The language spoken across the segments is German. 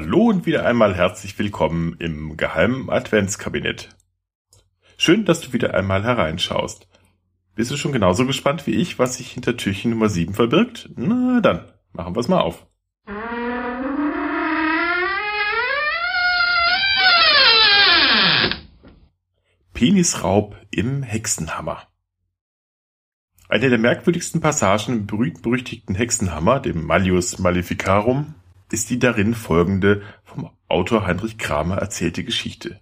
Hallo und wieder einmal herzlich willkommen im geheimen Adventskabinett. Schön, dass du wieder einmal hereinschaust. Bist du schon genauso gespannt wie ich, was sich hinter Türchen Nummer 7 verbirgt? Na dann, machen wir's mal auf. Penisraub im Hexenhammer. Eine der merkwürdigsten Passagen im berühmt-berüchtigten Hexenhammer, dem Malleus Maleficarum, ist die darin folgende vom Autor Heinrich Kramer erzählte Geschichte.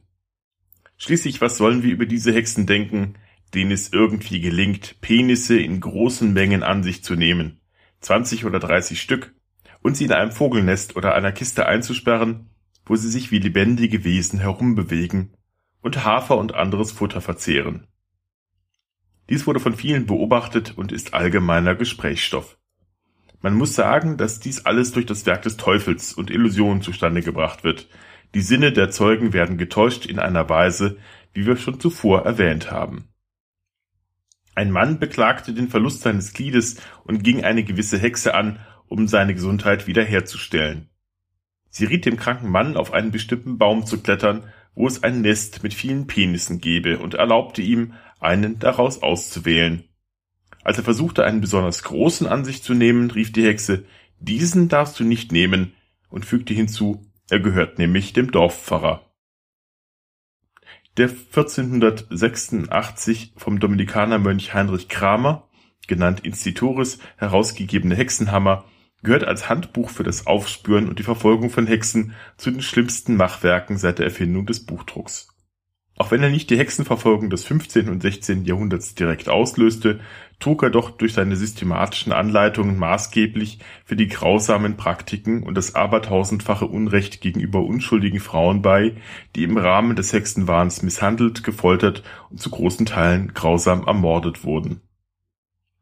Schließlich, was sollen wir über diese Hexen denken, denen es irgendwie gelingt, Penisse in großen Mengen an sich zu nehmen, 20 oder 30 Stück, und sie in einem Vogelnest oder einer Kiste einzusperren, wo sie sich wie lebendige Wesen herumbewegen und Hafer und anderes Futter verzehren. Dies wurde von vielen beobachtet und ist allgemeiner Gesprächsstoff. Man muss sagen, dass dies alles durch das Werk des Teufels und Illusionen zustande gebracht wird. Die Sinne der Zeugen werden getäuscht in einer Weise, wie wir schon zuvor erwähnt haben. Ein Mann beklagte den Verlust seines Gliedes und ging eine gewisse Hexe an, um seine Gesundheit wiederherzustellen. Sie riet dem kranken Mann, auf einen bestimmten Baum zu klettern, wo es ein Nest mit vielen Penissen gebe, und erlaubte ihm, einen daraus auszuwählen. Als er versuchte, einen besonders großen an sich zu nehmen, rief die Hexe, diesen darfst du nicht nehmen, und fügte hinzu, er gehört nämlich dem Dorfpfarrer. Der 1486 vom Dominikanermönch Heinrich Kramer, genannt Instituris, herausgegebene Hexenhammer, gehört als Handbuch für das Aufspüren und die Verfolgung von Hexen zu den schlimmsten Machwerken seit der Erfindung des Buchdrucks. Auch wenn er nicht die Hexenverfolgung des 15. und 16. Jahrhunderts direkt auslöste, trug er doch durch seine systematischen Anleitungen maßgeblich für die grausamen Praktiken und das abertausendfache Unrecht gegenüber unschuldigen Frauen bei, die im Rahmen des Hexenwahns misshandelt, gefoltert und zu großen Teilen grausam ermordet wurden.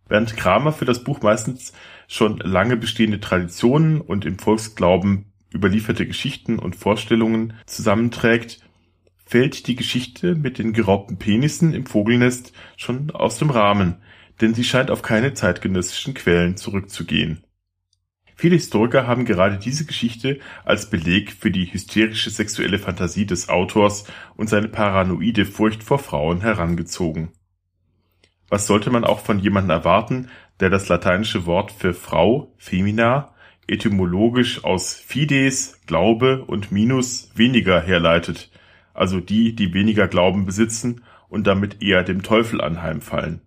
Während Kramer für das Buch meistens schon lange bestehende Traditionen und im Volksglauben überlieferte Geschichten und Vorstellungen zusammenträgt, fällt die Geschichte mit den geraubten Penissen im Vogelnest schon aus dem Rahmen, denn sie scheint auf keine zeitgenössischen Quellen zurückzugehen. Viele Historiker haben gerade diese Geschichte als Beleg für die hysterische sexuelle Fantasie des Autors und seine paranoide Furcht vor Frauen herangezogen. Was sollte man auch von jemandem erwarten, der das lateinische Wort für Frau, femina, etymologisch aus fides, Glaube und minus weniger herleitet, also die, die weniger Glauben besitzen und damit eher dem Teufel anheimfallen.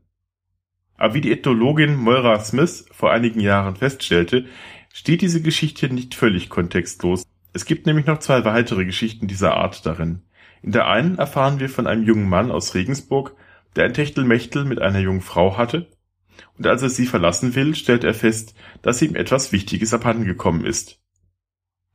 Aber wie die Ethnologin Moira Smith vor einigen Jahren feststellte, steht diese Geschichte nicht völlig kontextlos. Es gibt nämlich noch zwei weitere Geschichten dieser Art darin. In der einen erfahren wir von einem jungen Mann aus Regensburg, der ein Techtelmechtel mit einer jungen Frau hatte, und als er sie verlassen will, stellt er fest, dass ihm etwas Wichtiges abhandengekommen ist.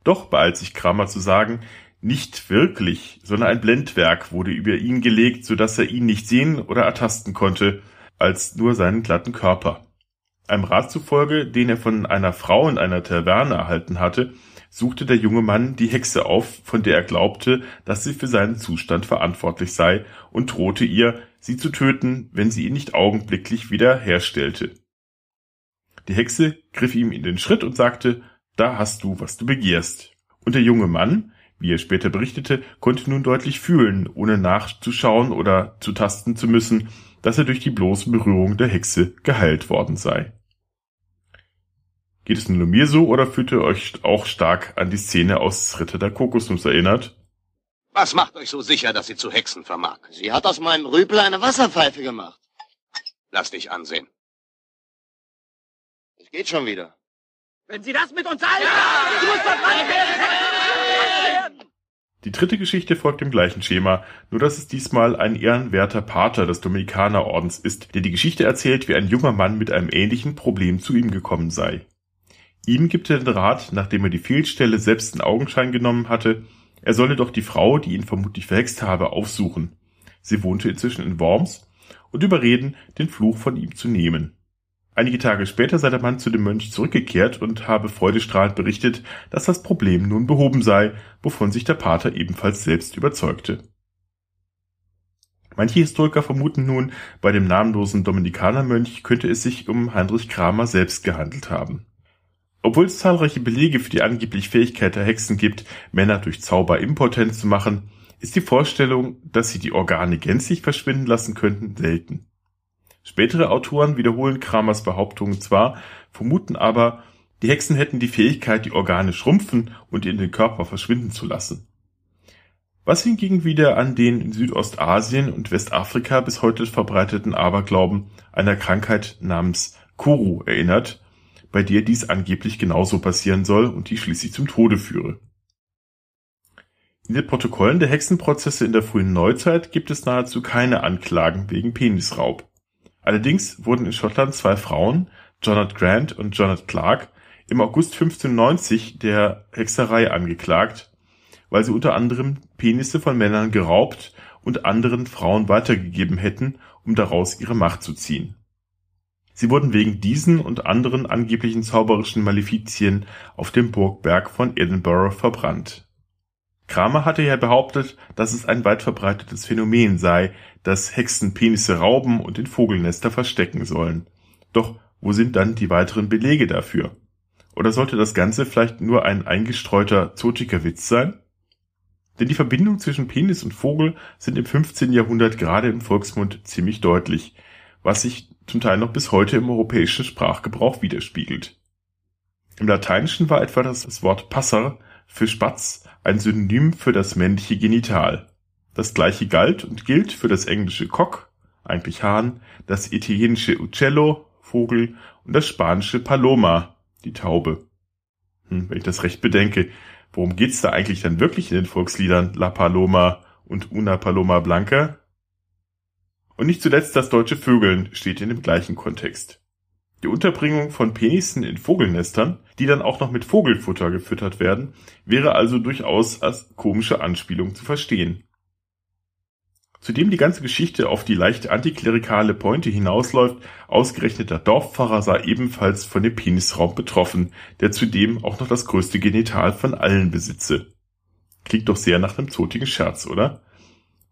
Doch beeilt sich Kramer zu sagen, nicht wirklich, sondern ein Blendwerk wurde über ihn gelegt, so dass er ihn nicht sehen oder ertasten konnte, als nur seinen glatten Körper. Einem Rat zufolge, den er von einer Frau in einer Taverne erhalten hatte, suchte der junge Mann die Hexe auf, von der er glaubte, dass sie für seinen Zustand verantwortlich sei, und drohte ihr, sie zu töten, wenn sie ihn nicht augenblicklich wieder herstellte. Die Hexe griff ihm in den Schritt und sagte, da hast du, was du begehrst. Und der junge Mann, wie er später berichtete, konnte nun deutlich fühlen, ohne nachzuschauen oder zu tasten zu müssen, dass er durch die bloße Berührung der Hexe geheilt worden sei. Geht es nur mir so oder fühlt ihr euch auch stark an die Szene aus Ritter der Kokosnuss erinnert? Was macht euch so sicher, dass sie zu Hexen vermag? Sie hat aus meinem Rüpel eine Wasserpfeife gemacht. Lass dich ansehen. Es geht schon wieder. Wenn Sie das mit uns halten, ja! ich muss verbrannt werden! Die dritte Geschichte folgt dem gleichen Schema, nur dass es diesmal ein ehrenwerter Pater des Dominikanerordens ist, der die Geschichte erzählt, wie ein junger Mann mit einem ähnlichen Problem zu ihm gekommen sei. Ihm gibt er den Rat, nachdem er die Fehlstelle selbst in Augenschein genommen hatte, er solle doch die Frau, die ihn vermutlich verhext habe, aufsuchen. Sie wohnte inzwischen in Worms und überreden, den Fluch von ihm zu nehmen. Einige Tage später sei der Mann zu dem Mönch zurückgekehrt und habe freudestrahlend berichtet, dass das Problem nun behoben sei, wovon sich der Pater ebenfalls selbst überzeugte. Manche Historiker vermuten nun, bei dem namenlosen Dominikanermönch könnte es sich um Heinrich Kramer selbst gehandelt haben. Obwohl es zahlreiche Belege für die angebliche Fähigkeit der Hexen gibt, Männer durch Zauber impotent zu machen, ist die Vorstellung, dass sie die Organe gänzlich verschwinden lassen könnten, selten. Spätere Autoren wiederholen Kramers Behauptungen zwar, vermuten aber, die Hexen hätten die Fähigkeit, die Organe schrumpfen und in den Körper verschwinden zu lassen. Was hingegen wieder an den in Südostasien und Westafrika bis heute verbreiteten Aberglauben einer Krankheit namens Kuru erinnert, bei der dies angeblich genauso passieren soll und die schließlich zum Tode führe. In den Protokollen der Hexenprozesse in der frühen Neuzeit gibt es nahezu keine Anklagen wegen Penisraub. Allerdings wurden in Schottland zwei Frauen, Jonat Grant und Jonat Clark, im August 1590 der Hexerei angeklagt weil sie unter anderem Penisse von Männern geraubt und anderen Frauen weitergegeben hätten, um daraus ihre Macht zu ziehen. Sie wurden wegen diesen und anderen angeblichen zauberischen Malefizien auf dem Burgberg von Edinburgh verbrannt. Kramer hatte ja behauptet, dass es ein weit verbreitetes Phänomen sei, dass Hexen Penisse rauben und in Vogelnester verstecken sollen. Doch wo sind dann die weiteren Belege dafür? Oder sollte das Ganze vielleicht nur ein eingestreuter Zotikerwitz sein? Denn die Verbindung zwischen Penis und Vogel sind im 15. Jahrhundert gerade im Volksmund ziemlich deutlich, was sich zum Teil noch bis heute im europäischen Sprachgebrauch widerspiegelt. Im Lateinischen war etwa das Wort Passer für Spatz ein Synonym für das männliche Genital. Das gleiche galt und gilt für das englische Cock, eigentlich Hahn, das italienische Uccello, Vogel und das spanische Paloma, die Taube. Hm, wenn ich das recht bedenke, Worum geht's da eigentlich dann wirklich in den Volksliedern La Paloma und Una Paloma Blanca? Und nicht zuletzt das deutsche Vögeln steht in dem gleichen Kontext. Die Unterbringung von Penissen in Vogelnestern, die dann auch noch mit Vogelfutter gefüttert werden, wäre also durchaus als komische Anspielung zu verstehen. Zudem die ganze Geschichte auf die leicht antiklerikale Pointe hinausläuft, ausgerechnet der Dorfpfarrer sei ebenfalls von dem Penisraum betroffen, der zudem auch noch das größte Genital von allen besitze. Klingt doch sehr nach einem zotigen Scherz, oder?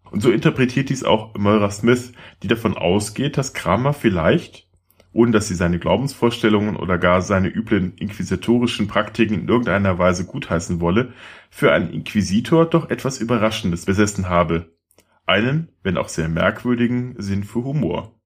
Und so interpretiert dies auch Moira Smith, die davon ausgeht, dass Kramer vielleicht, ohne dass sie seine Glaubensvorstellungen oder gar seine üblen inquisitorischen Praktiken in irgendeiner Weise gutheißen wolle, für einen Inquisitor doch etwas Überraschendes besessen habe, einen, wenn auch sehr merkwürdigen, Sinn für Humor